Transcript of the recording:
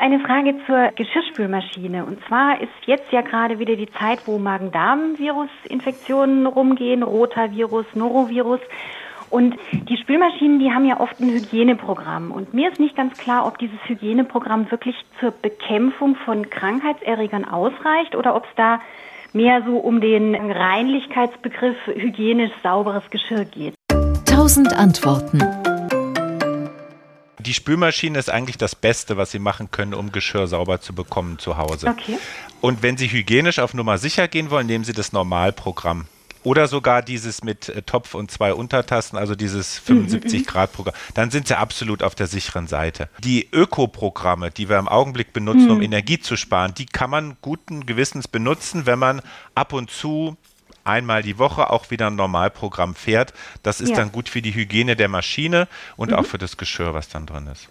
eine Frage zur Geschirrspülmaschine. Und zwar ist jetzt ja gerade wieder die Zeit, wo Magen-Darm-Virus-Infektionen rumgehen, Rotavirus, Norovirus. Und die Spülmaschinen, die haben ja oft ein Hygieneprogramm. Und mir ist nicht ganz klar, ob dieses Hygieneprogramm wirklich zur Bekämpfung von Krankheitserregern ausreicht oder ob es da mehr so um den Reinlichkeitsbegriff hygienisch sauberes Geschirr geht. Tausend Antworten. Die Spülmaschine ist eigentlich das Beste, was Sie machen können, um Geschirr sauber zu bekommen zu Hause. Okay. Und wenn Sie hygienisch auf Nummer sicher gehen wollen, nehmen Sie das Normalprogramm. Oder sogar dieses mit äh, Topf und zwei Untertassen, also dieses 75 Grad Programm. Dann sind sie absolut auf der sicheren Seite. Die Ökoprogramme, die wir im Augenblick benutzen, um Energie zu sparen, die kann man guten Gewissens benutzen, wenn man ab und zu einmal die Woche auch wieder ein Normalprogramm fährt. Das ist Ja. dann gut für die Hygiene der Maschine und auch für das Geschirr, was dann drin ist.